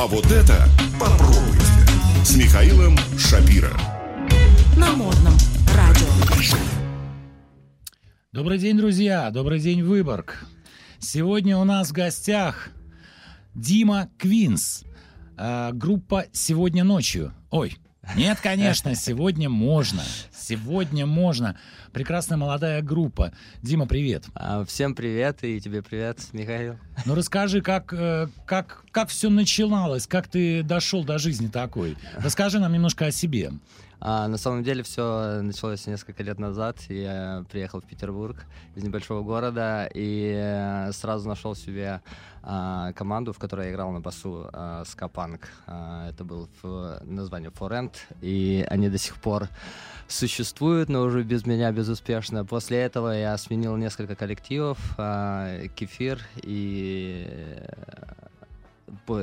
А вот это попробуйте. С Михаилом Шапира. На модном радио. Добрый день, друзья! Добрый день, Выборг! Сегодня у нас в гостях Дима Квинс. Э, группа «Сегодня ночью». Ой, нет, конечно, сегодня можно. Сегодня можно. Прекрасная молодая группа. Дима, привет. А, Всем привет и тебе привет, Михаил. Ну расскажи, как, э, как, как все начиналось, как ты дошел до жизни такой. Расскажи нам немножко о себе. А, на самом деле все началось несколько лет назад. Я приехал в Петербург из небольшого города и э, сразу нашел себе а, команду, в которой я играл на басу а, Скапанк. А, это был в, название Forend, и они до сих пор существуют, но уже без меня безуспешно. После этого я сменил несколько коллективов, а, Кефир и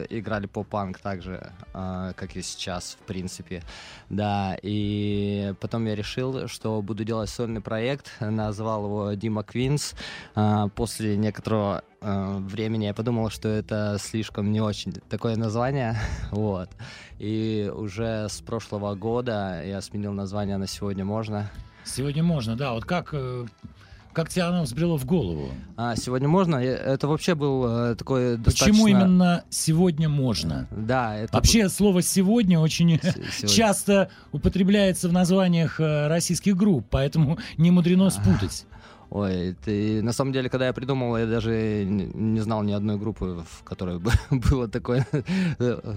играли по панк так же, а, как и сейчас, в принципе. Да, и потом я решил, что буду делать сольный проект, назвал его Дима Квинс. А, После некоторого а, времени я подумал, что это слишком не очень такое название, вот. И уже с прошлого года я сменил название на «Сегодня можно». Сегодня можно, да. Вот как, э, как тебе оно взбрело в голову? А, «Сегодня можно» — это вообще был э, такой достаточно... Почему именно сегодня можно? Да, это... Вообще слово сегодня очень сегодня. часто употребляется в названиях э, российских групп, поэтому не мудрено спутать. Ой, ты, на самом деле, когда я придумал, я даже не знал ни одной группы, в которой бы было такое,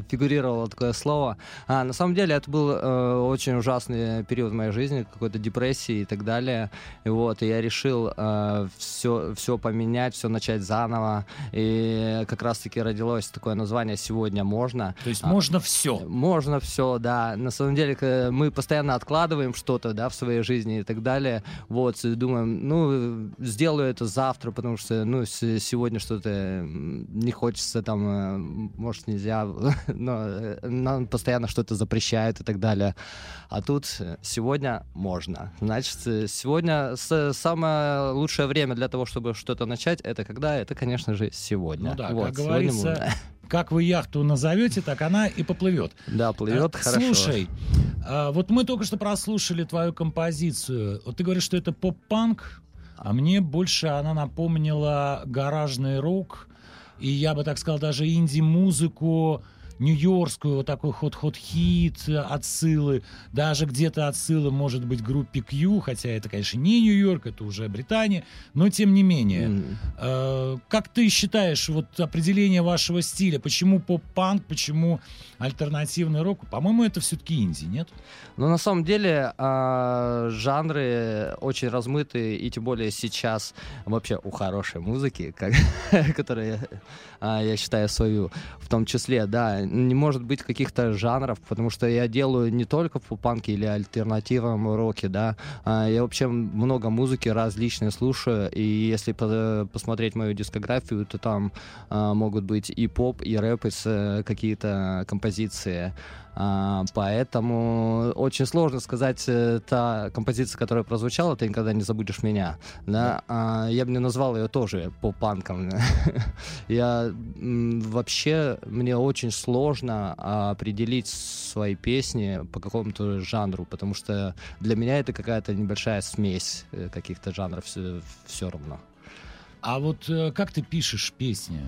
фигурировало такое слово. А на самом деле это был э, очень ужасный период в моей жизни, какой-то депрессии и так далее. И вот, и я решил все, все поменять, все начать заново. И как раз-таки родилось такое название «Сегодня можно». То есть А, можно все. можно все, да. На самом деле мы постоянно откладываем что-то, да, в своей жизни и так далее. Вот, и думаем, ну, сделаю это завтра, потому что, ну, сегодня что-то не хочется, там, э, может, нельзя, но э, нам постоянно что-то запрещают и так далее. А тут э, сегодня можно. Значит, сегодня самое лучшее время для того, чтобы что-то начать, это когда? Это, конечно же, сегодня. Ну да, Вот, как говорится, как вы яхту назовете, так она и поплывет. Да, плывет А, хорошо. Слушай, а, вот мы только что прослушали твою композицию. Вот ты говоришь, что это поп-панк, а мне больше она напомнила гаражный рок, и я бы так сказал, даже инди-музыку, нью-йоркскую, вот такой ход-ход-хит, э, отсылы, даже где-то отсылы, может быть, группе Q, хотя это, конечно, не Нью-Йорк, это уже Британия, но тем не менее. М. Э, Как ты считаешь, вот определение вашего стиля, почему поп-панк, почему альтернативный рок? По-моему, это все-таки инди, нет? Ну, на самом деле, а, жанры очень размыты, и тем более сейчас вообще у хорошей музыки, как, которая, а, я считаю, свою в том числе, да, не может быть каких-то жанров, потому что я делаю не только в панке или альтернативном роке, да, а, я вообще много музыки различной слушаю, и если по- посмотреть мою дискографию, то там а, могут быть и поп, и рэп, и какие-то композиции. А, поэтому очень сложно сказать, э, та композиция, которая прозвучала, ты никогда не забудешь меня. Да? А, я бы не назвал ее тоже поп-панком. Я м, вообще, мне очень сложно определить свои песни по какому-то жанру, потому что для меня это какая-то небольшая смесь э, каких-то жанров все, равно. А вот э, как ты пишешь песни?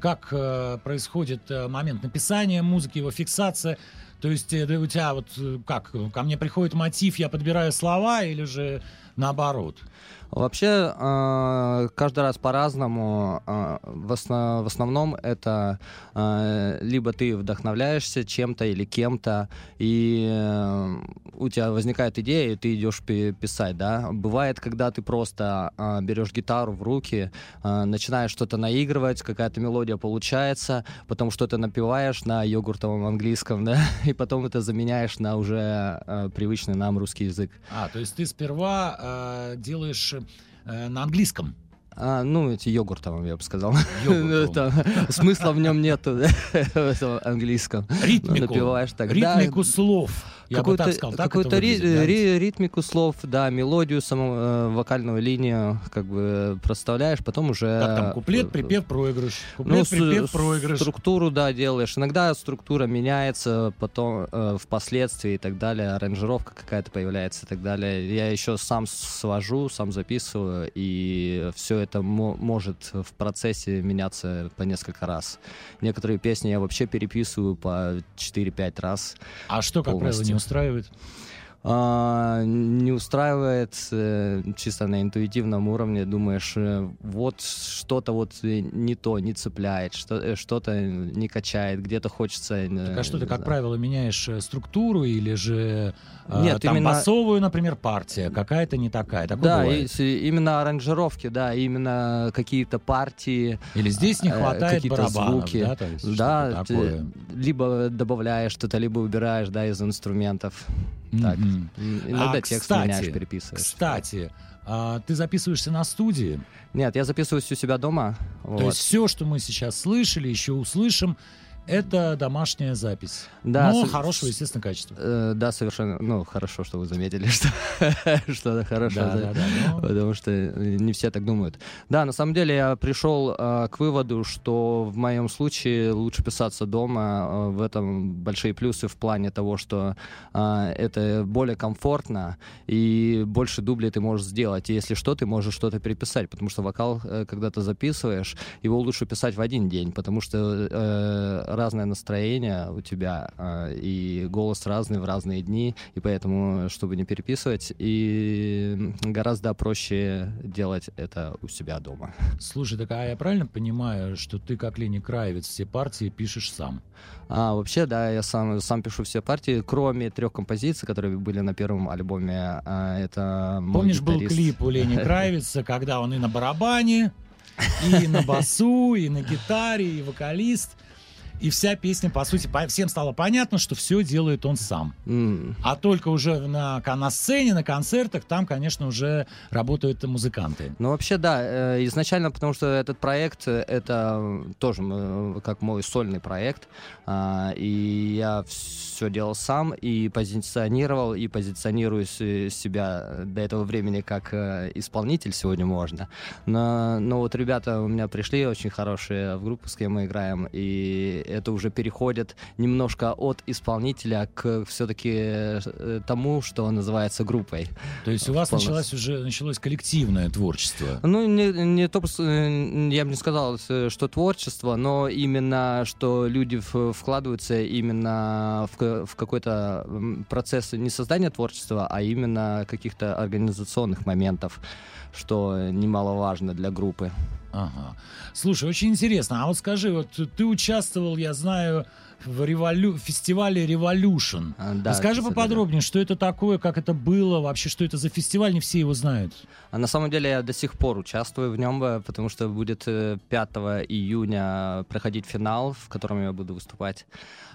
Как э, происходит э, момент написания музыки, его фиксация? То есть э, да у тебя вот э, как, ко мне приходит мотив, я подбираю слова или же наоборот? Вообще, э, каждый раз по-разному. Э, В осно- в основном это э, либо ты вдохновляешься чем-то или кем-то, и э, у тебя возникает идея, и ты идешь пи- писать, да. Бывает, когда ты просто берешь гитару в руки, начинаешь что-то наигрывать, какая-то мелодия получается, потом что-то напиваешь на йогуртовом английском, да, и потом это заменяешь на уже э, привычный нам русский язык. А, то есть ты сперва э, делаешь э, на английском. А, ну, эти йогуртовым, я бы сказал. Там Смысла в нем нету, в этом английском. Ритмику. Напиваешь так. Да, Ритмику слов. Какую-то это ри- ритмику слов, да, мелодию, саму э, вокальную линию как бы проставляешь, потом уже... Как там, куплет, припев, проигрыш. ну, Куплет, с- припев, проигрыш. Структуру, да, делаешь. Иногда структура меняется, потом э, впоследствии и так далее, аранжировка какая-то появляется и так далее. Я еще сам свожу, сам записываю, и все это мо- может в процессе меняться по несколько раз. Некоторые песни я вообще переписываю по 4-5 раз. А что, как правило, не. Устраивает? А, не устраивает э, чисто на интуитивном уровне. Думаешь, э, вот что-то вот не то, не цепляет, что, э, что-то не качает, где-то хочется... э, Так а что ты, как правило, меняешь структуру или же э, Нет, там именно- басовую, например, партия, какая-то не такая? Такое Да, бывает. и именно аранжировки, да, именно какие-то партии, Или здесь не хватает какие-то барабанов, звуки. да? То есть да, такое. либо добавляешь что-то, либо убираешь, да, из инструментов. Так. Иногда А, текст кстати, меняешь, переписываешь. Кстати, а ты записываешься на студии, Нет, я записываюсь у себя дома. то вот. есть все, что мы сейчас слышали, еще услышим, это домашняя запись. Да, Но с- хорошего, естественно, качества. Э, да, совершенно. Ну, хорошо, что вы заметили, что что-то хорошее. Да, да, да. но- Потому что э, не все так думают. Да, на самом деле я пришел э, к выводу, что в моем случае лучше писаться дома. Э, в этом большие плюсы в плане того, что э, это более комфортно и больше дублей ты можешь сделать. И если что, ты можешь что-то переписать, потому что вокал, э, когда ты записываешь, его лучше писать в один день, потому что э, разное настроение у тебя э, и голос разный в разные дни, и поэтому, чтобы не переписывать, и гораздо проще делать это у себя дома. Слушай, так а я правильно понимаю, что ты, как Лени Краевец, все партии пишешь сам? А вообще, да, я сам, сам пишу все партии, кроме трех композиций, которые были на первом альбоме. А, это Помнишь, был клип у Лени Кравица, когда он и на барабане, и на басу, и на гитаре, и вокалист. И вся песня, по сути, по- всем стало понятно, что все делает он сам. М, А только уже на, на сцене, на концертах, там, конечно, уже работают музыканты. Ну, вообще, да, э, изначально, потому что этот проект, э, это тоже э, как мой сольный проект, а, и я все делал сам, и позиционировал, и позиционирую себя до этого времени как исполнитель сегодня можно. Но, но вот ребята у меня пришли очень хорошие в группу, с кем мы играем, и это уже переходит немножко от исполнителя к все-таки тому, что называется группой. То есть у вас Полностью. началось уже началось коллективное творчество. Ну, не, не то, э, я бы не сказал, э, что творчество, но именно, что люди вкладываются именно в, в какой-то процесс не создания творчества, а именно каких-то организационных моментов, что немаловажно для группы. Ага. Слушай, очень интересно. А вот скажи, вот ты участвовал, я знаю, в револю... фестивале Revolution. А, да, Расскажи поподробнее, что это такое, как это было, вообще, что это за фестиваль, не все его знают. А на самом деле я до сих пор участвую в нем, э, потому что будет э, 5 июня проходить финал, в котором я буду выступать.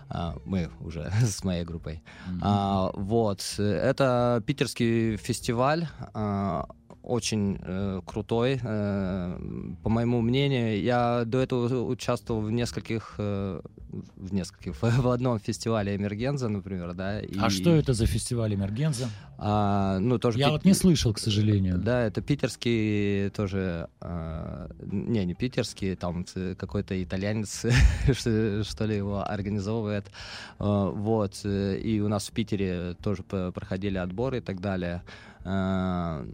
А, Мы уже с моей группой. А, вот. э, Это питерский фестиваль. а, очень э, крутой, э, по моему мнению. Я до этого участвовал в нескольких, э, в нескольких, в одном фестивале Эмергенза, например, да. А и, что это за фестиваль Эмергенза? а, ну, тоже Я пит- вот не слышал, к сожалению. да, это питерский тоже, а, не, не питерский, там какой-то итальянец, что, ли, его организовывает. А, Вот, э, и у нас в Питере тоже проходили отборы и так далее. А,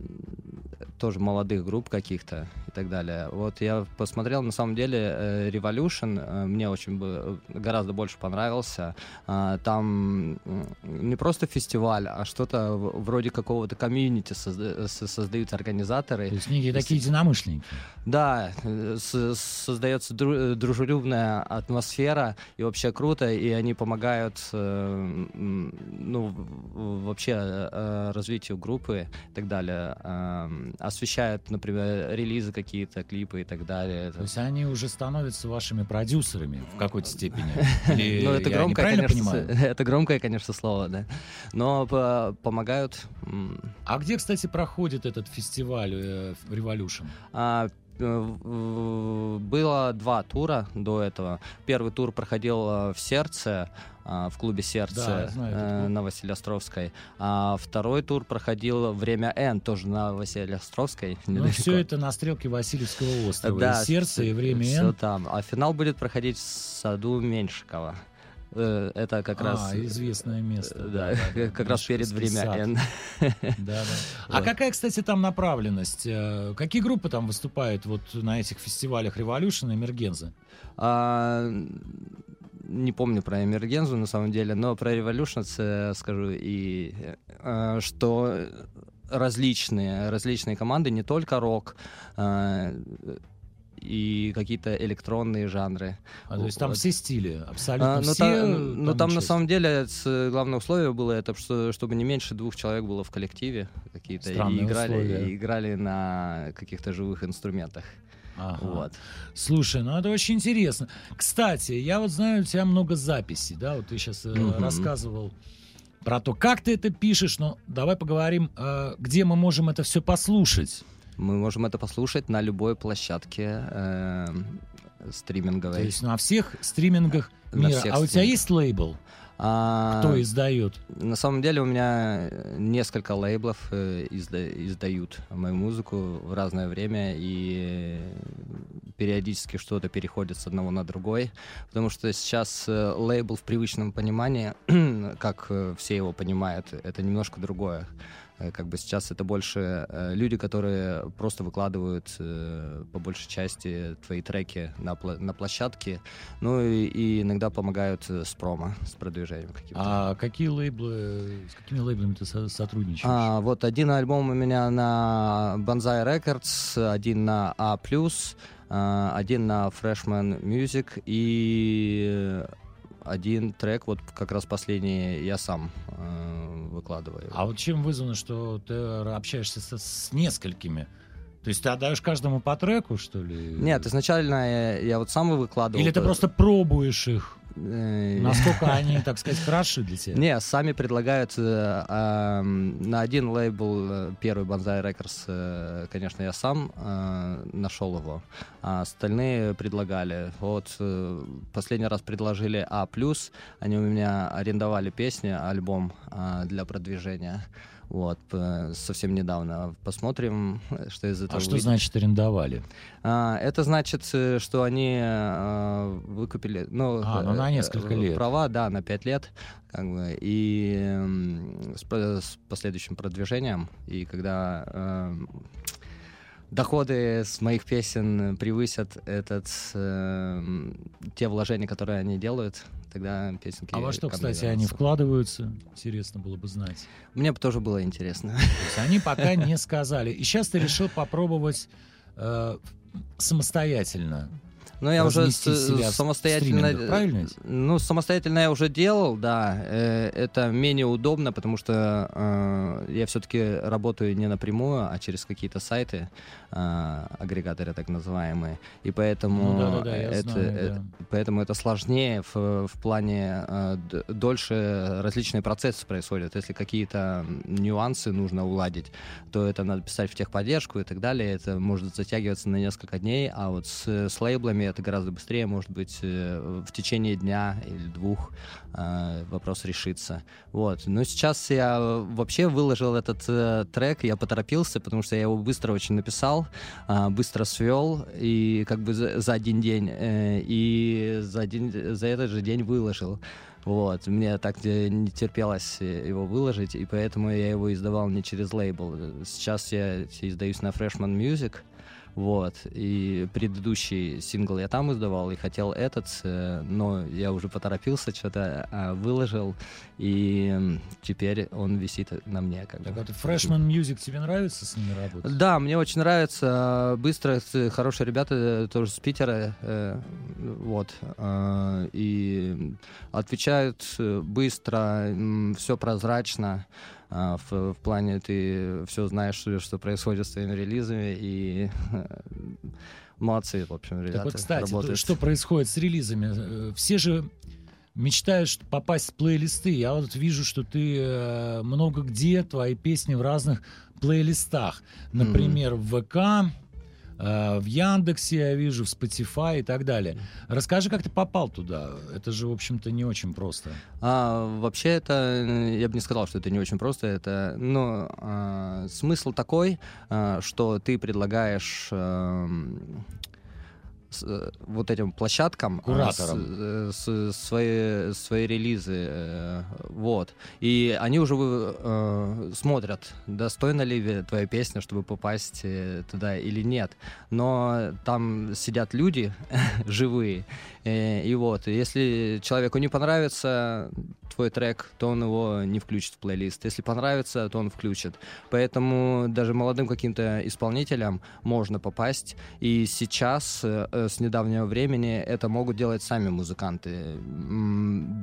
Тоже молодых групп каких-то и так далее. Вот я посмотрел, на самом деле, э, Revolution э, мне очень бы- гораздо больше понравился. А, Там не просто фестиваль, а что-то вроде какого-то комьюнити созда- создают организаторы. То есть некие такие единомышленники. Да, э, создается дру- дружелюбная атмосфера, и вообще круто, и они помогают э, ну, вообще э, развитию группы и так далее. Освещают, например, релизы какие-то, клипы и так далее. То есть они уже становятся вашими продюсерами в какой-то степени. Или Ну, это громкое, конечно, понимаю? это громкое, конечно, слово, да. Но по- помогают А где, кстати, проходит этот фестиваль э, Revolution? А, э, было два тура до этого. Первый тур проходил э, в сердце, в клубе сердце Да, знаю э, на Василиостровской. А второй тур проходил время Н, тоже на Василиостровской. Ну, все это на стрелке Васильевского острова. Да, и сердце, и время все Н. там. А финал будет проходить в саду Меньшикова. Э, Это как а, раз... известное место. э, Да, как раз перед время. Н. Да, да. А Вот. какая, кстати, там направленность? Э, Какие группы там выступают вот на этих фестивалях Revolution и Мергенза? А, не помню про Эмергензу на самом деле, но про Revolutions э, скажу и э, что различные различные команды, не только рок э, и какие-то электронные жанры. А, то есть там все стили, абсолютно А, но все. та- э, но там на самом деле с- главное условие было это, что, чтобы не меньше двух человек было в коллективе какие-то и играли, условия. и играли на каких-то живых инструментах. Ага. Вот. Слушай, ну это очень интересно. Кстати, я вот знаю, у тебя много записей, да, вот ты сейчас Мгм. рассказывал про то, как ты это пишешь, но давай поговорим, э, где мы можем это все послушать. Мы можем это послушать на любой площадке э, стриминговой. То есть на всех стримингах На мира. всех а у тебя есть лейбл? А, Кто издает? На самом деле у меня э, несколько лейблов э, изда- издают мою музыку в разное время и э, периодически что-то переходит с одного на другой, потому что сейчас лейбл в привычном понимании, как все его понимают, это немножко другое. Э, Как бы сейчас это больше э, люди, которые просто выкладывают э, по большей части твои треки на, пла- на площадке, ну и, и иногда помогают с промо, с продвижением каким-то. А какие лейблы, с какими лейблами ты со- сотрудничаешь? А, вот один альбом у меня на Banzai Records, один на A+, один на Freshman Music и один трек, вот как раз последний, я сам э, выкладываю. А вот чем вызвано, что ты общаешься со- с несколькими? То есть ты отдаешь каждому по треку, что ли? Нет, изначально я, я вот сам выкладывал. Или ты то- просто пробуешь их? Э, Насколько они, так сказать, хороши для тебя? Не, сами предлагают э, на один лейбл, э, первый Banzai Records, э, конечно, я сам э, нашел его, а остальные предлагали. Вот э, последний раз предложили А+, они у меня арендовали песни, альбом э, для продвижения. Вот, п- совсем недавно. Посмотрим, что из этого А что выйдет. значит арендовали? А, Это значит, э, что они э, выкупили, ну, А, ну, на э, несколько э, лет. права, да, на 5 лет, как бы, и с, с последующим продвижением, и когда доходы с моих песен превысят этот эм, те вложения, которые они делают, тогда песенки. А во что, кстати, они вкладываются? Интересно было бы знать. Мне бы тоже было интересно. То есть они пока не сказали. И сейчас ты решил попробовать э, самостоятельно. Ну, я уже с- самостоятельно... правильно? Ну, самостоятельно я уже делал, да. Э, Это менее удобно, потому что э, я все-таки работаю не напрямую, а через какие-то сайты, э, агрегаторы так называемые. И поэтому, Ну да-да-да, я это, знаю, это- да. поэтому это сложнее в, в плане э, дольше различные процессы происходят. Если какие-то нюансы нужно уладить, то это надо писать в техподдержку и так далее. Это может затягиваться на несколько дней, а вот с, с лейблами это гораздо быстрее, может быть, э, в течение дня или двух э, вопрос решится. Вот. Но сейчас я вообще выложил этот э, трек, я поторопился, потому что я его быстро очень написал, быстро свел и как бы за, один день и за, один, за этот же день выложил. Вот, мне так не терпелось его выложить, и поэтому я его издавал не через лейбл. Сейчас я издаюсь на Freshman Music, вот, и предыдущий сингл я там издавал, и хотел этот, э, но я уже поторопился, что-то а, выложил, и теперь он висит на мне. Как Так бы. вот, Freshman Music тебе нравится с ними работать? Да, мне очень нравится. Быстро, с- хорошие ребята, э, тоже с Питера. э, Вот. э, И отвечают быстро, все прозрачно. А, В, в плане ты все знаешь, что, что происходит с твоими релизами. И э, молодцы, в общем, ребята. Так вот, кстати, работают. что происходит с релизами? Э, Все же мечтают что- попасть в плейлисты. Я вот вижу, что ты э, много где, твои песни в разных плейлистах. Например, в ВК, в Яндексе я вижу, в Spotify и так далее. Расскажи, как ты попал туда? Это же, в общем-то, не очень просто. А, вообще это, э, я бы не сказал, что это не очень просто. Это, ну, а, смысл такой, а, что ты предлагаешь эм, с, э, вот этим площадкам а, Кураторам. с- э, с- свои, свои релизы, э, вот. И они уже э, смотрят, достойна ли твоя песня, чтобы попасть э, туда или нет. Но там сидят люди живые, э, и вот, если человеку не понравится твой трек, то он его не включит в плейлист. Если понравится, то он включит. Поэтому даже молодым каким-то исполнителям можно попасть. И сейчас, э, с недавнего времени, это могут делать сами музыканты,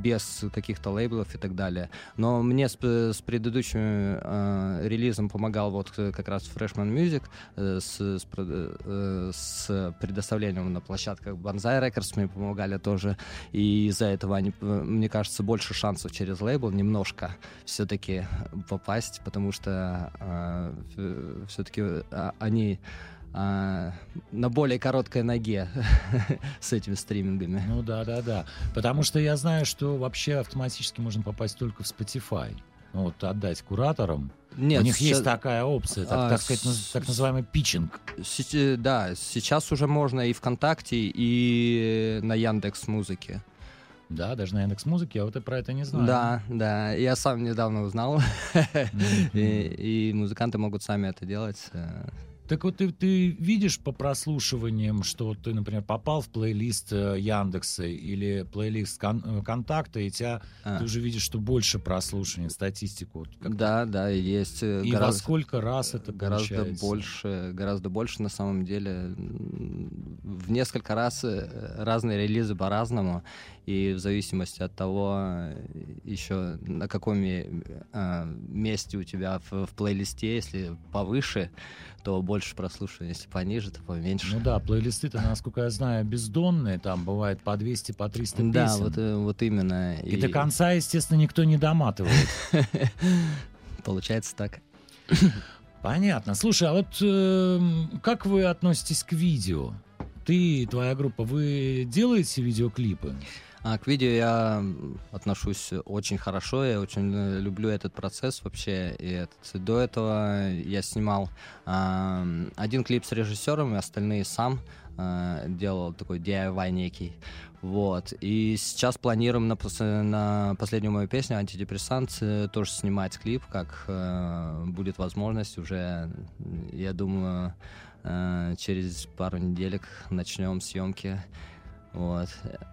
без каких-то лейблов и так далее. Но мне с, с предыдущим э, релизом помогал вот э, как раз Freshman Music э, с, с э, с предоставлением на площадках Banzai Records мне помогали тоже. И из-за этого, они, э, мне кажется, больше шансов через лейбл немножко все-таки попасть, потому что все-таки они а, на более короткой ноге с этими стримингами. Ну да, да, да. Потому что я знаю, что вообще автоматически можно попасть только в Spotify. Вот отдать кураторам. Нет, У них есть ща- такая опция, так, А, так сказать, с- так называемый питчинг. Сети- Да, сейчас уже можно и ВКонтакте, и на Яндекс Музыке. Да, даже на Яндекс Музыке, я вот и про это не знаю. Да, да, я сам недавно узнал, и, и музыканты могут сами это делать. Так вот ты, ты видишь по прослушиваниям, что ты, например, попал в плейлист э, Яндекса или плейлист Кон- э, Контакта, и тебя А. ты уже видишь, что больше прослушиваний, статистику. Вот как- Да, да, есть э, И во гораздо, сколько раз это гораздо получается? больше, гораздо больше на самом деле. В несколько раз разные релизы по-разному, и в зависимости от того, еще на каком э, месте у тебя в, в плейлисте, если повыше, то больше прослушиваний, если пониже, то поменьше. Ну да, плейлисты-то, насколько я знаю, бездонные, там бывает по 200, по 300 да, песен. вот, э, вот именно. И до конца, естественно, никто не доматывает. Получается так. Понятно. Слушай, а вот эм, как вы относитесь к видео? Ты и твоя группа, вы делаете видеоклипы? А к видео я отношусь очень хорошо, я очень э, люблю этот процесс вообще. И этот- до этого я снимал а, один клип с режиссером, и остальные сам а, делал такой DIY некий. Вот. И сейчас планируем на, пос- на последнюю мою песню «Антидепрессант» тоже снимать клип, как э, будет возможность уже, я думаю, э, через пару неделек начнем съемки. Вот.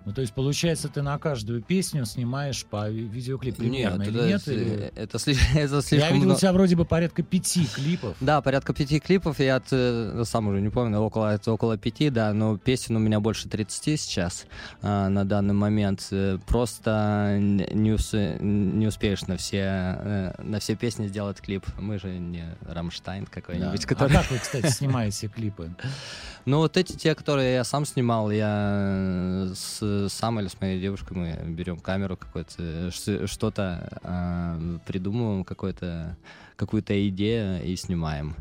Ну, то есть, получается, ты на каждую песню снимаешь по ви- видеоклипу примерно Нет, или это, нет? Или- это, сли- это Я слишком видел у много. тебя вроде бы порядка пяти клипов. Да, порядка пяти клипов, я от, э, сам уже не помню, около, это около пяти, да, но песен у меня больше 30 сейчас а, на данный момент. Э, Просто не, ус- не успеешь на все, э, на все песни сделать клип. Мы же не Рамштайн Да. какой-нибудь, А который... как вы, кстати, снимаете клипы? Ну, вот эти те, которые я сам снимал, я с, сам или с моей девушкой мы берем камеру какой-то, э, что-то а, придумываем, какой-то, какую-то идею и снимаем.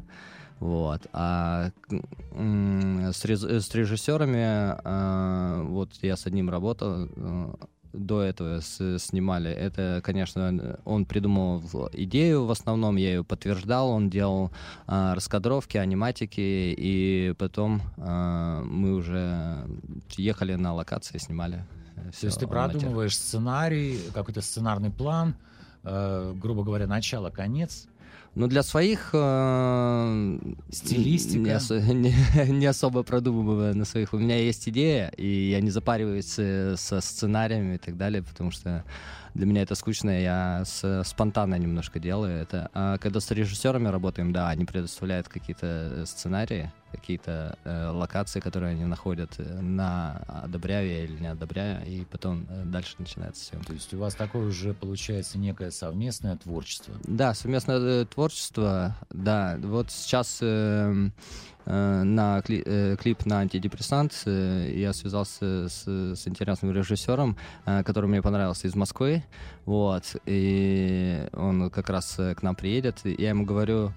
Вот. А с, рез- с режиссерами, а, вот я с одним работал, э, до этого с- снимали. Это, конечно, он придумал идею в основном, я ее подтверждал, он делал а, раскадровки, аниматики, и потом а, мы уже ехали на локации, снимали. э, То есть ты продумываешь сценарий, какой-то сценарный план, э, грубо говоря, начало-конец. Ну, для своих... э, Стилистика. Не, осо- не- не особо продумываю на своих. У меня есть идея, и я не запариваюсь э, со сценариями и так далее, потому что для меня это скучно, я с- спонтанно немножко делаю это. А когда с режиссерами работаем, да, они предоставляют какие-то э, сценарии, какие-то э, локации, которые они находят, э, на одобряю я или не одобряю, и потом э, дальше начинается съемка. То есть у вас такое уже получается некое совместное творчество. Да, совместное творчество, да. Вот сейчас э, на кли- э, клип на антидепрессант э, я связался с, с интересным режиссером, э, который мне понравился из Москвы, вот, и он как раз э, к нам приедет, и я ему говорю,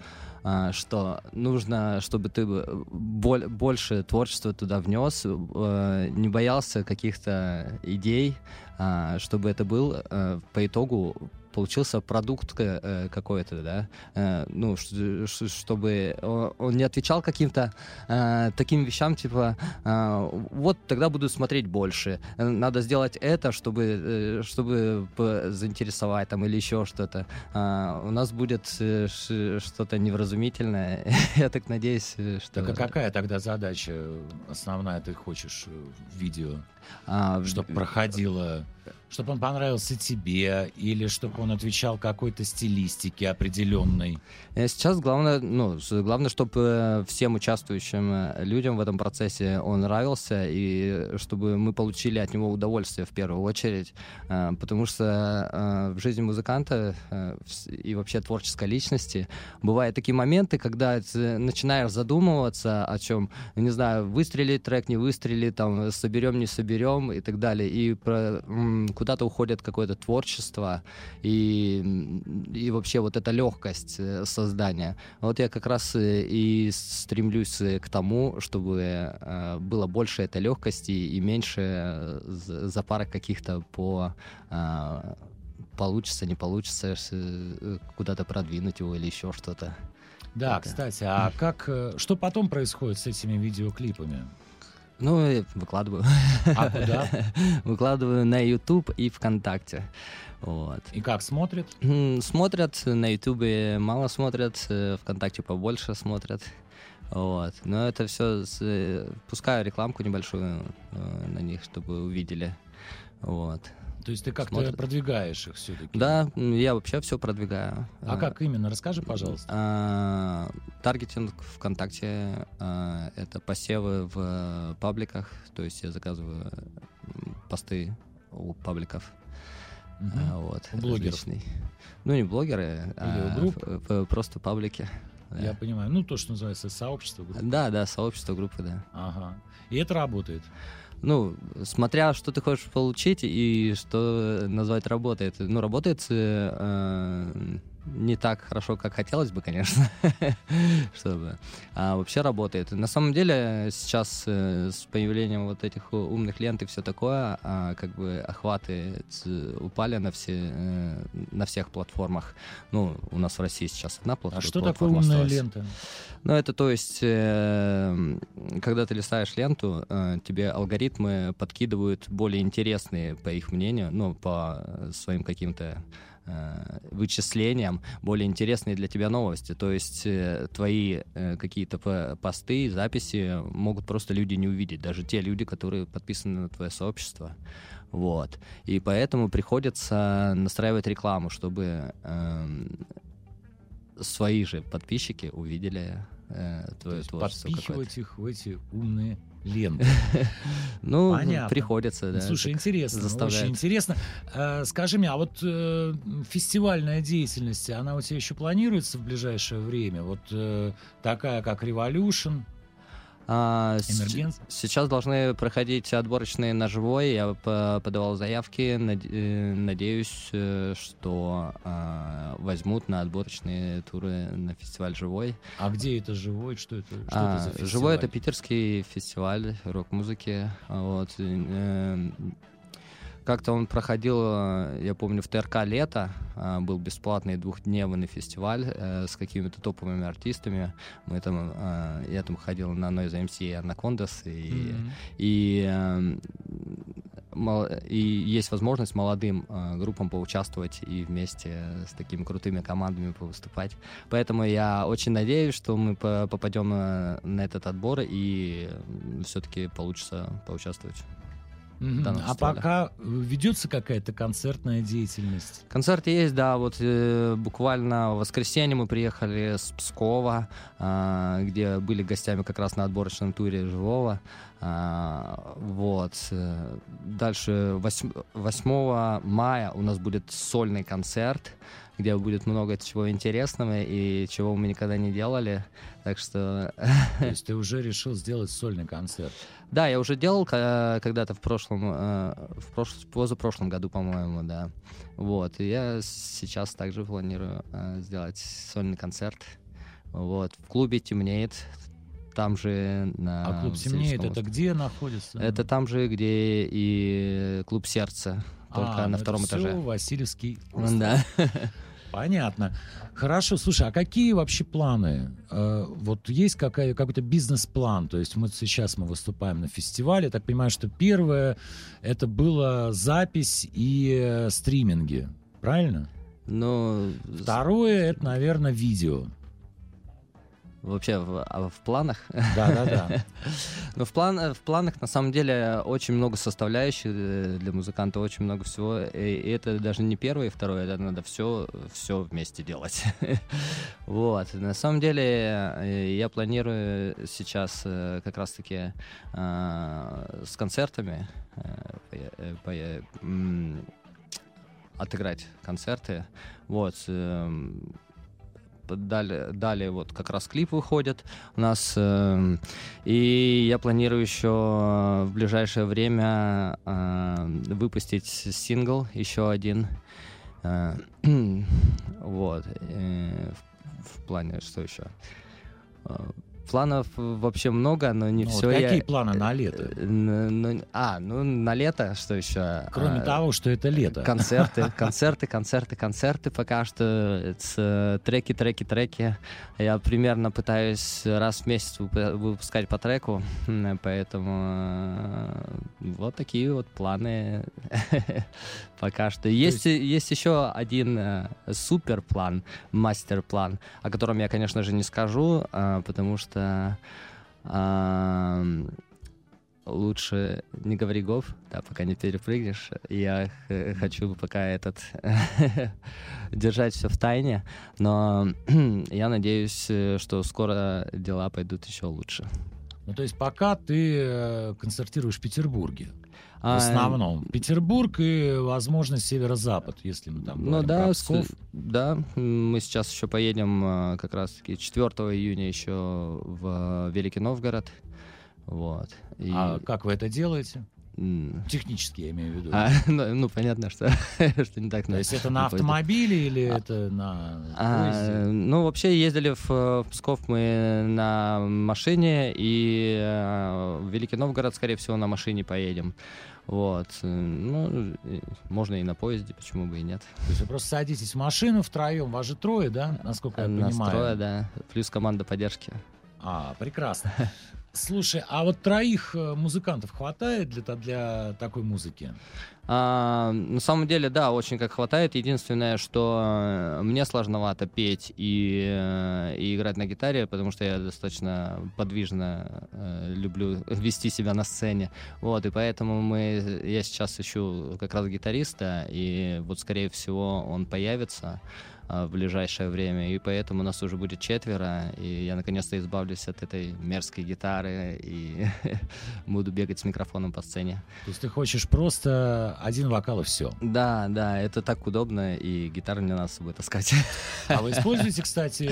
что нужно, чтобы ты боль- больше творчества туда внес, э, не боялся каких-то идей, чтобы это был э, по итогу получился продукт э, какой-то, да, э, ну, чтобы он не отвечал каким-то э, таким вещам, типа, вот тогда буду смотреть больше, надо сделать это, чтобы, чтобы заинтересовать там или еще что-то. У нас будет что-то невразумительное, я так надеюсь, что... Так а какая тогда задача основная ты хочешь в видео? А, чтобы проходило чтобы он понравился тебе, или чтобы он отвечал какой-то стилистике определенной? Э, сейчас главное, ну, главное, чтобы э, всем участвующим э, людям в этом процессе он нравился, и чтобы мы получили от него удовольствие в первую очередь, потому что в жизни музыканта и вообще творческой личности бывают такие моменты, когда ты начинаешь задумываться о чем, не знаю, выстрелить трек, не выстрелить, там, соберем, не соберем и так далее, и про куда-то уходит какое-то творчество и, и вообще вот эта легкость э, создания. Вот я как раз э, и стремлюсь э, к тому, чтобы было больше этой легкости и меньше запарок каких-то по получится, не получится куда-то продвинуть его или еще что-то. Да, Это. кстати, а как, что потом происходит с этими видеоклипами? Ну, выкладываю. А куда? Выкладываю на YouTube и ВКонтакте. Вот. И как смотрят? Смотрят, на Ютубе мало смотрят, э, ВКонтакте побольше смотрят. Вот. Но это все, э, пускаю рекламку небольшую э, на них, чтобы увидели. Вот. То есть ты как-то продвигаешь их все-таки? Да, я вообще все продвигаю. А, а как именно? Расскажи, пожалуйста. А, таргетинг ВКонтакте а, это посевы в пабликах, то есть я заказываю посты у пабликов. Угу. Вот, у блогеров? Различный. Ну, не блогеры, Или а групп? просто паблики. Я да. понимаю. Ну, то, что называется сообщество группы. Да, да, сообщество группы, да. Ага. И это работает? Ну, смотря что ты хочешь получить и что назвать работает. Ну, работает э, не так хорошо, как хотелось бы, конечно, чтобы. А вообще работает. На самом деле сейчас э, с появлением вот этих умных лент и все такое, а, как бы охваты упали на все э, на всех платформах. Ну, у нас в России сейчас одна платформа. А что такое умная осталась. лента? Ну, это то есть, э, когда ты листаешь ленту, тебе алгоритмы подкидывают более интересные, по их мнению, ну, по своим каким-то вычислениям более интересные для тебя новости. То есть э, твои э, какие-то посты, записи могут просто люди не увидеть, даже те люди, которые подписаны на твое сообщество. Вот. И поэтому приходится настраивать рекламу, чтобы э, свои же подписчики увидели э, твое То творчество. Подпихивать их в эти умные ленты. Ну, Понятно. приходится, да. Слушай, интересно, очень интересно. Э, скажи мне, а вот э, фестивальная деятельность, она у тебя еще планируется в ближайшее время? Вот э, такая, как Revolution, а, сейчас должны проходить отборочные на живой. Я подавал заявки. Э, надеюсь, э, что а, возьмут на отборочные туры на фестиваль живой. А где это живой? Что это? Что а, это за фестиваль? Живой это питерский фестиваль рок-музыки. Вот. Как-то он проходил, э, я помню, в ТРК «Лето», э, был бесплатный двухдневный фестиваль э, с какими-то топовыми артистами. Мы там, я там ходил на Noise MC и Anacondas, и, mm-hmm. и, эм, и есть возможность молодым группам поучаствовать и вместе с такими крутыми командами повыступать. Поэтому я очень надеюсь, что мы попадем на этот отбор и все-таки получится поучаствовать. Mm-hmm. А пока ведется какая-то концертная деятельность? Концерт есть, да. Вот э, буквально в воскресенье мы приехали с Пскова, э, где были гостями как раз на отборочном туре живого. А, вот. Дальше 8, 8 мая у нас будет сольный концерт, где будет много чего интересного и чего мы никогда не делали. Так что... То есть ты уже решил сделать сольный концерт? Да, я уже делал когда-то в прошлом, э, в прошлом, позапрошлом году, по-моему, да. Вот, и я сейчас также планирую э, сделать сольный концерт. Вот. В клубе темнеет. Там же на... А клуб темнеет, это где находится? это там же, где и клуб сердца, только А, на ну втором это этаже. всё Васильевский остров. Да. Понятно. Хорошо, слушай, а какие вообще планы? Э, вот есть какая, какой-то бизнес-план? То есть вот сейчас мы выступаем на фестивале. Так понимаю, что первое это была запись и э, стриминги. Правильно? Ну, Второе это, наверное, видео. Вообще в, а в планах. Да-да-да. Ну, в, план, в планах, на самом деле, очень много составляющих э, для музыканта, очень много всего. И, это даже не первое и второе, это надо все, все вместе делать. Вот. На самом деле, э, я планирую сейчас э, как раз-таки э, с концертами отыграть концерты. Вот. Далее, далее вот как раз клип выходит у нас. эм, и я планирую еще в ближайшее время э, выпустить сингл, еще один. Э, вот. э, в плане, что еще? Э, Планов вообще много, но не Ну, вот все какие я... планы на лето? Э, ну, а, ну на лето что еще? Кроме А, того, что это лето. Концерты, концерты, концерты, концерты. Пока что это э, треки, треки, треки. Я примерно пытаюсь раз в месяц выпу- выпускать по треку, поэтому э, вот такие вот планы пока что. Есть, есть еще один э, супер план, мастер план, о котором я, конечно же, не скажу, а, потому что ам, лучше не говори гов, да, пока не перепрыгнешь. Я хочу пока этот держать все в тайне, но я надеюсь, что скоро дела пойдут еще лучше. Ну, то есть пока ты э, концертируешь в Петербурге. В А, основном. Петербург и, возможно, северо-запад, если мы там Ну да, Псков. да, мы сейчас еще поедем э, как раз-таки 4 июня еще в Великий Новгород. Вот. И, А как вы это делаете? Технически, я имею в виду. а, ну, ну, понятно, что, что не так. То есть это на автомобиле или это на А, поезде? ну, вообще ездили в, э, в Псков мы на машине, и э, в Великий Новгород, скорее всего, на машине поедем. Вот. э, Ну, можно и на поезде, почему бы и нет. То есть вы просто садитесь в машину втроем, вас же трое, да, насколько я понимаю? Настроя, да. Плюс команда поддержки. А, прекрасно. Слушай, а вот троих э, музыкантов хватает для, для такой музыки? А, на самом деле, да, очень как хватает. Единственное, что э, мне сложновато петь и, э, и играть на гитаре, потому что я достаточно подвижно э, люблю вести себя на сцене. Вот, и поэтому мы, я сейчас ищу как раз гитариста, и вот, скорее всего, он появится в ближайшее время, и поэтому нас уже будет четверо, и я наконец-то избавлюсь от этой мерзкой гитары и буду бегать с микрофоном по сцене. То есть ты хочешь просто один вокал и все. Да, да, это так удобно, и гитару не надо с собой таскать. А вы используете, кстати,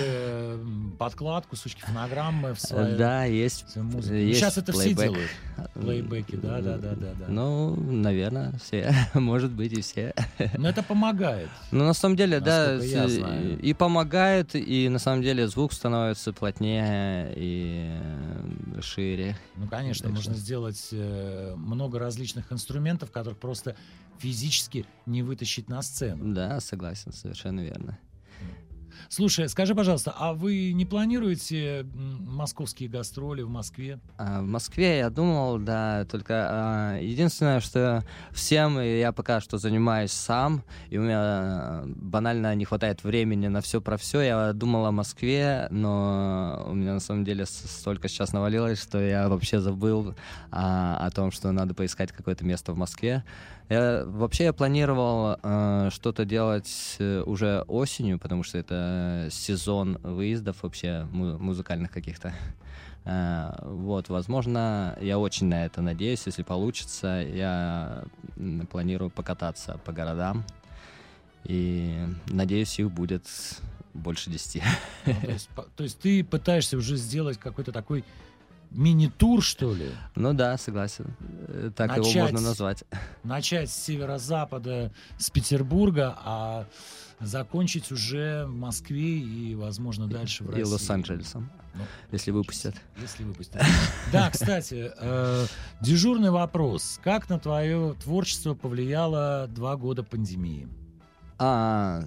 подкладку, сучки фонограммы в своей, Да, есть. своей музыке? Ну, есть Сейчас это плейбэк. все делают. Плейбеки, да, да, да, да, да. Ну, наверное, все. Может быть, и все. Но это помогает. Ну, на самом деле, да, я знаю. и помогает, и на самом деле звук становится плотнее и э, шире. Ну, конечно, можно сделать э, много различных инструментов, которых просто физически не вытащить на сцену. Да, согласен, совершенно верно. Слушай, скажи, пожалуйста, а вы не планируете московские гастроли в Москве? А, В Москве я думал, да, только а, единственное, что всем я пока что занимаюсь сам, и у меня а, банально не хватает времени на все про все. Я думал о Москве, но у меня на самом деле столько сейчас навалилось, что я вообще забыл а, о том, что надо поискать какое-то место в Москве. Я, вообще я планировал э, что-то делать э, уже осенью, потому что это сезон выездов вообще му- музыкальных каких-то. Э, вот, возможно, я очень на это надеюсь, если получится. Я планирую покататься по городам. И надеюсь, их будет больше десяти. Ну, то, то есть ты пытаешься уже сделать какой-то такой мини-тур, что ли? Ну да, согласен. Э, Так его Начать. можно назвать. Начать с северо-запада, с Петербурга, а закончить уже в Москве и, возможно, дальше в И России. Лос-Анджелесом, Ну, если выпустят. Если выпустят. Да, кстати, э, дежурный вопрос. Как на твое творчество повлияло два года пандемии? А,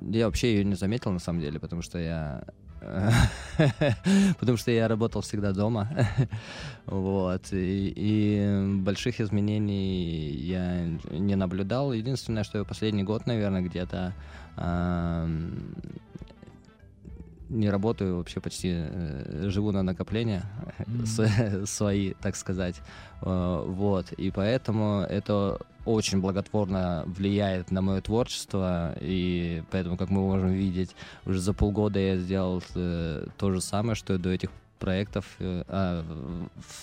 я вообще ее не заметил на самом деле, потому что я потому что я работал всегда дома, вот и, и больших изменений я не наблюдал. Единственное, что я последний год, наверное, где-то ам, не работаю вообще почти, э, живу на накопления Мгм. с- свои, так сказать, Э, вот и поэтому это очень благотворно влияет на мое творчество, и поэтому, как мы можем видеть, уже за полгода я сделал э, то же самое, что и до этих проектов, э, а,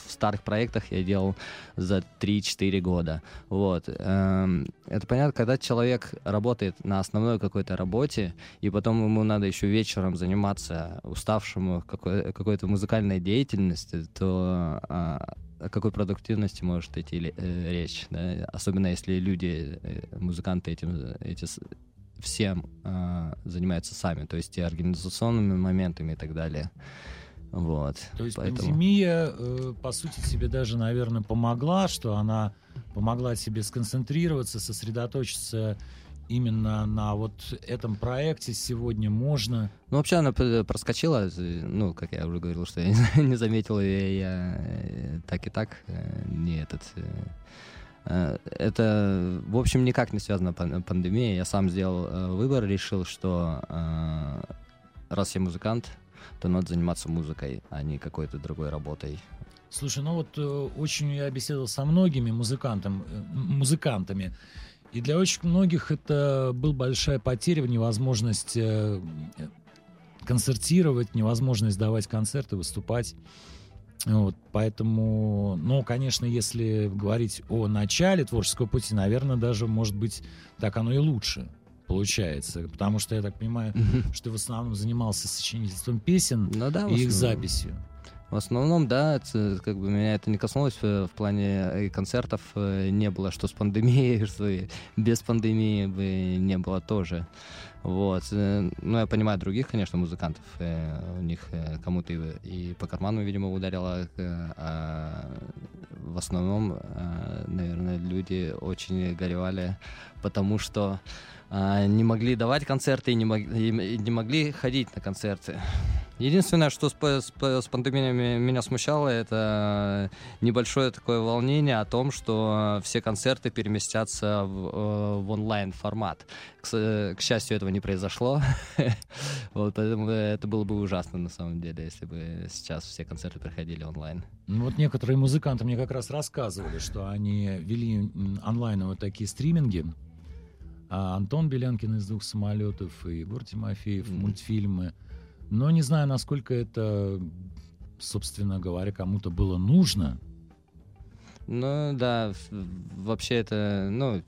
в старых проектах я делал за 3-4 года. Вот. Эм, Это понятно, когда человек работает на основной какой-то работе, и потом ему надо еще вечером заниматься уставшему какой- какой-то музыкальной деятельностью, то а, о какой продуктивности может идти э, речь, да? особенно если люди, э, музыканты этим, э, эти всем а, занимаются сами, то есть и организационными моментами и так далее. Вот. То есть Поэтому- пандемия, э, по сути, тебе даже, наверное, помогла, что она помогла тебе сконцентрироваться, сосредоточиться именно на вот этом проекте сегодня можно. Ну, вообще она проскочила, з- ну, как я уже говорил, что я не- заметил ее, я э, так и так э, не этот... э, э, Это, в общем, никак не связано пан- пандемией. Я сам сделал э, выбор, решил, что э, раз я музыкант, то надо заниматься музыкой, а не какой-то другой работой. Слушай, ну вот э, очень я беседовал со многими музыкантам, э, м- музыкантами, и для очень многих это была большая потеря, невозможность э, концертировать, невозможность давать концерты, выступать. Вот, поэтому, ну, конечно, если говорить о начале творческого пути, наверное, даже, может быть, так оно и лучше получается. Потому что, я так понимаю, что ты в основном занимался сочинительством песен Ну да, и их основном. записью. В основном, да, как бы меня это не коснулось э, в плане э, концертов. э, Не было, что с пандемией, что и без пандемии бы не было тоже. Вот. Ну, я понимаю других, конечно, музыкантов. У них кому-то и, по карману, видимо, ударило. А в основном, наверное, люди очень горевали, потому что не могли давать концерты и не, мог- и не могли ходить на концерты. Единственное, что с, с с пандемией ме- меня смущало, это небольшое такое волнение о том, что все концерты переместятся в, э, в онлайн формат. К, к счастью, этого не произошло. Вот, это было бы ужасно на самом деле, если бы сейчас все концерты проходили онлайн. Ну, вот некоторые музыканты мне как раз рассказывали, что они вели онлайн вот такие стриминги. А Антон Белянкин из «Двух самолетов» и Егор Тимофеев, Мгм. мультфильмы. Но не знаю, насколько это, собственно говоря, кому-то было нужно. Ну да, вообще это, ну,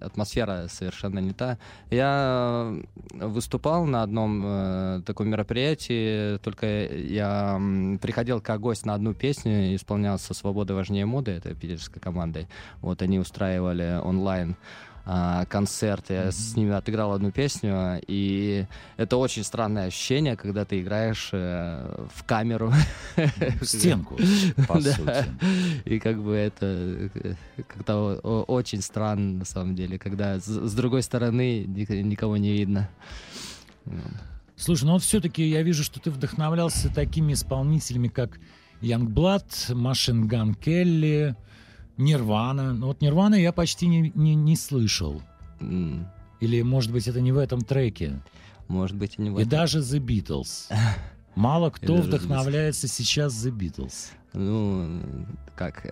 атмосфера совершенно не та. Я э, выступал на одном э, таком мероприятии, только я приходил как гость на одну песню, исполнялся «Свобода важнее моды», это питерской командой. Вот они устраивали онлайн а, концерт, я с ними отыграл одну песню, и это очень странное ощущение, когда ты играешь э, в камеру. В стенку, по Да. сути. И как бы это э, как-то очень странно, на самом деле, когда с, с другой стороны ник- никого не видно. Слушай, ну вот все-таки я вижу, что ты вдохновлялся такими исполнителями, как Youngblood, Machine Gun Kelly, Нирвана. Ну вот Нирвана я почти не, не, не слышал. м, Или, может быть, это не в этом треке. Может быть, и не в И этом. даже The Beatles. Мало кто вдохновляется сейчас The Beatles. Ну, как,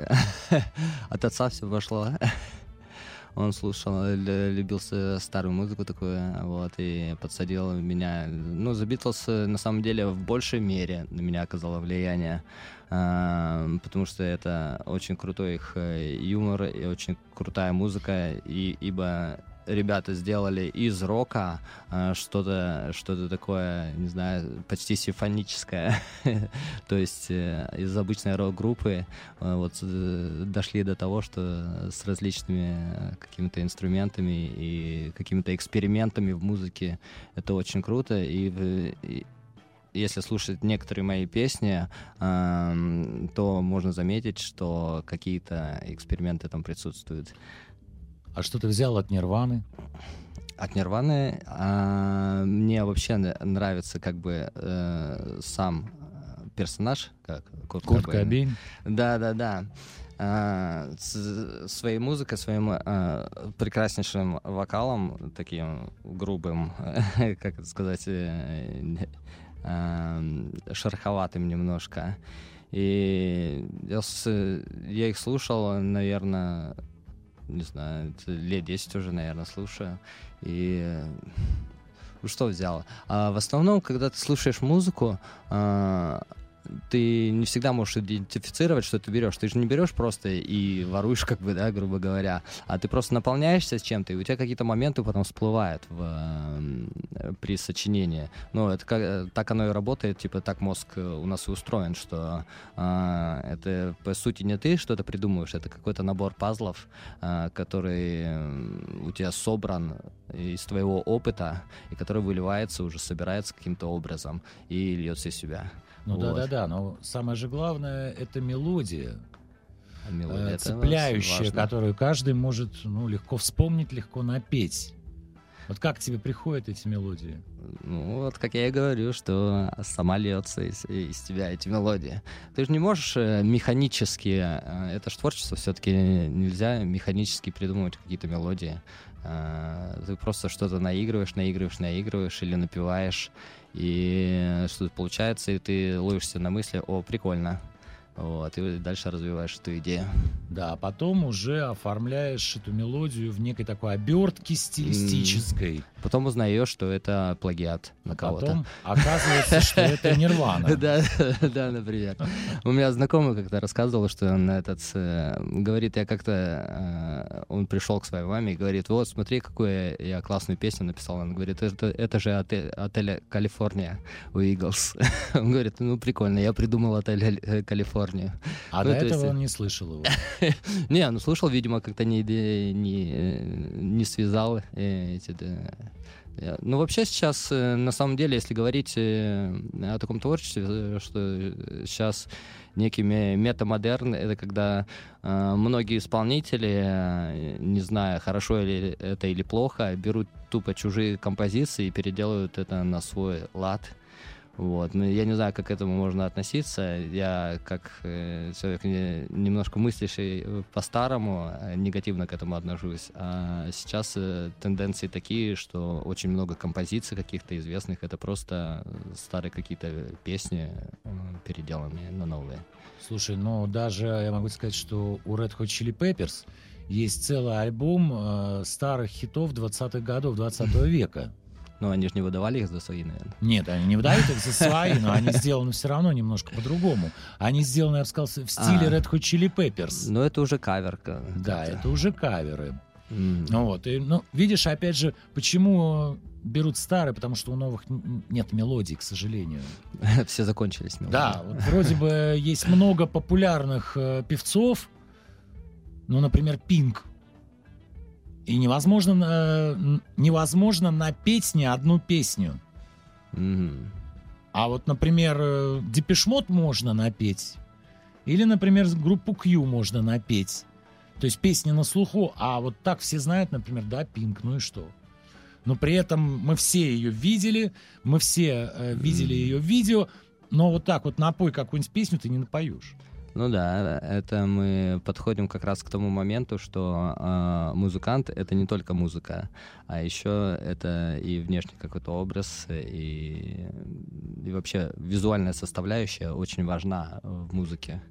от отца все пошло. Он слушал, лю- любил старую музыку такую, вот, и подсадил меня. Ну, The Beatles, на самом деле, в большей мере на меня оказало влияние, а, потому что это очень крутой их э, юмор и очень крутая музыка, и, ибо ребята сделали из рока э, что-то что такое, не знаю, почти симфоническое. То есть э, из обычной рок-группы э, вот э, дошли до того, что с различными э, какими-то инструментами и какими-то экспериментами в музыке это очень круто. И, и если слушать некоторые мои песни, эм, то можно заметить, что какие-то эксперименты там присутствуют. А что ты взял от Нирваны? От Нирваны а, мне вообще нравится как бы э, сам э, персонаж, как Курт, Курт Кобейн. Кобейн? Да, да, да. А, с- своей музыкой, своим а, прекраснейшим вокалом, таким грубым, как это сказать, а, шероховатым немножко. И я, я их слушал, наверное, не знаю, лет 10 уже, наверное, слушаю. И э, ну, что взял? А в основном, когда ты слушаешь музыку, а, ты не всегда можешь идентифицировать, что ты берешь. Ты же не берешь просто и воруешь, как бы, да, грубо говоря, а ты просто наполняешься чем-то, и у тебя какие-то моменты потом всплывают в, при сочинении. Ну, это как, э, так оно и работает, типа так мозг э, у нас и устроен, что а, это по сути не ты что-то придумываешь, это какой-то набор пазлов, а, который у тебя собран из твоего опыта, и который выливается, уже собирается каким-то образом и льется из себя. Ну Вот. да-да-да, но самое же главное — это мелодия, А мелодия э, цепляющая, которую каждый может ну, легко вспомнить, легко напеть. Вот как тебе приходят эти мелодии? Ну, вот как я и говорю, что сама льется из, из тебя эти мелодии. Ты же не можешь э, механически, э, это же творчество, все-таки нельзя механически придумывать какие-то мелодии. Э, Ты просто что-то наигрываешь, наигрываешь, наигрываешь или напиваешь, и что-то получается, и ты ловишься на мысли, о, прикольно. Вот, и дальше развиваешь эту идею. Да, а потом уже оформляешь эту мелодию в некой такой обертке стилистической. Потом узнаешь, что это плагиат на кого-то. потом оказывается, что это Нирвана. Да, да, например. У меня знакомый как-то рассказывал, что он этот э, говорит, я как-то э, он пришел к своей маме и говорит, вот смотри, какую я классную песню написал. Он говорит, это, же отель, Калифорния у Иглс. Он говорит, ну прикольно, я придумал отель э, Калифорния. А Ну, до то есть, этого э, он не слышал его. Не, ну слушал, видимо, как-то не, не, э, не связал э, эти. Я- Ну, вообще сейчас, э, на самом деле, если говорить э, о таком творчестве, э, что сейчас некий ме- метамодерн, это когда э, многие исполнители, э, не знаю, хорошо ли это или плохо, берут тупо чужие композиции и переделывают это на свой лад. Вот. Ну, я не знаю, как к этому можно относиться. Я, как э, человек не- немножко мыслящий э, по-старому, э, негативно к этому отношусь. А сейчас тенденции такие, что очень много композиций каких-то известных, это просто старые какие-то песни, переделанные на новые. Слушай, ну даже я могу сказать, что у Red Hot Chili Peppers есть целый альбом э, старых хитов 20-х годов 20 века. Но они же не выдавали их за свои, наверное. Нет, они не выдают их за свои, но они сделаны все равно немножко по-другому. Они сделаны, я бы сказал, в стиле А. Red Hot Chili Peppers. Но это уже каверка. Да, это уже каверы. Ну вот, и, ну, видишь, опять же, почему берут старые, потому что у новых нет мелодий, к сожалению. Все закончились. Да, вот вроде бы есть много популярных э, певцов, ну, например, Пинк. И невозможно, э, невозможно напеть ни одну песню. Мгм. А вот, например, Депешмот можно напеть. Или, например, группу Q можно напеть. То есть песни на слуху, а вот так все знают, например, да, Пинк, ну и что? Но при этом мы все ее видели, мы все э, видели Мгм. ее видео, но вот так вот напой какую-нибудь песню ты не напоешь. Ну да, это мы подходим как раз к тому моменту, что а, музыкант это не только музыка, а еще это и внешний какой-то образ, и, и вообще визуальная составляющая очень важна в музыке,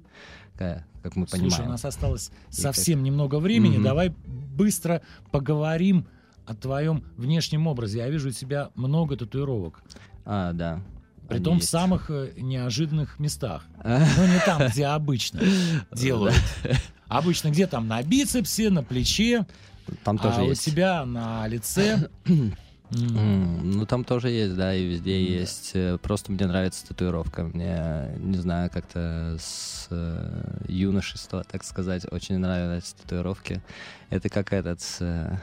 как, как мы Слушай, у понимаем. нас осталось совсем немного времени, Мгм. давай быстро поговорим о твоем внешнем образе. Я вижу у тебя много татуировок. А, да. Притом они в есть. самых э, неожиданных местах. А, Но не там, где обычно делают. Обычно где там на бицепсе, на плече, Там тоже а есть. у тебя на лице. Ну, там тоже есть, да, и везде есть. Э, Просто мне нравится татуировка. Мне, не знаю, как-то с э, юношества, так сказать, очень нравятся татуировки. Это как этот... э,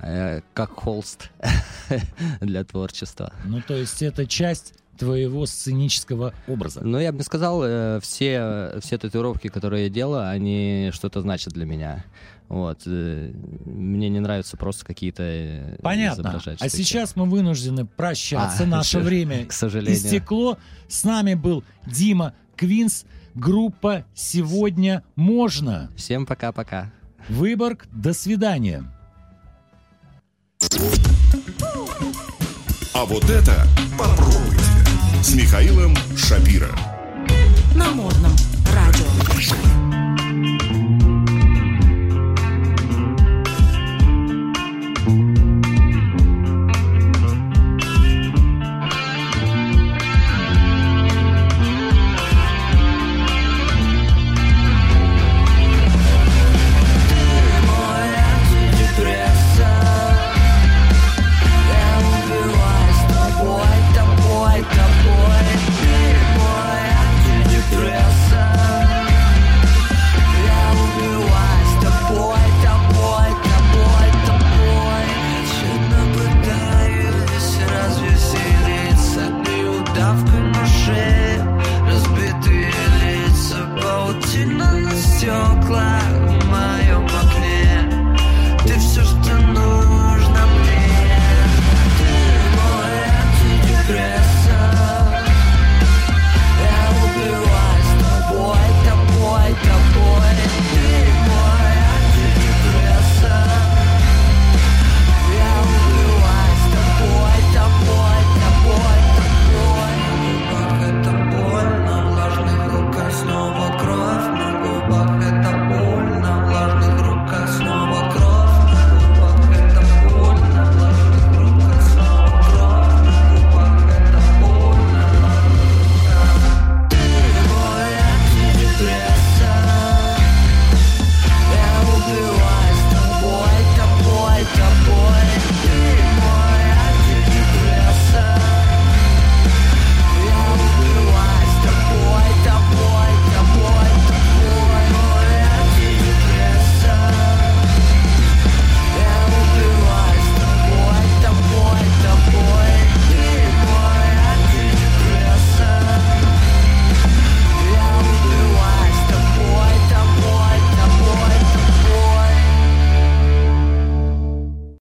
э, как холст для творчества. Ну, то есть это часть твоего сценического образа. Ну, я бы не сказал, э, все, все татуировки, которые я делаю, они что-то значат для меня. Вот. э, Мне не нравятся просто какие-то э, Понятно. изображать А сейчас мы вынуждены прощаться. А, Наше время к сожалению. истекло. С нами был Дима Квинс. Группа «Сегодня можно». Всем пока-пока. Выборг, до свидания. А вот это попробуйте. С Михаилом Шапира. На модном радио.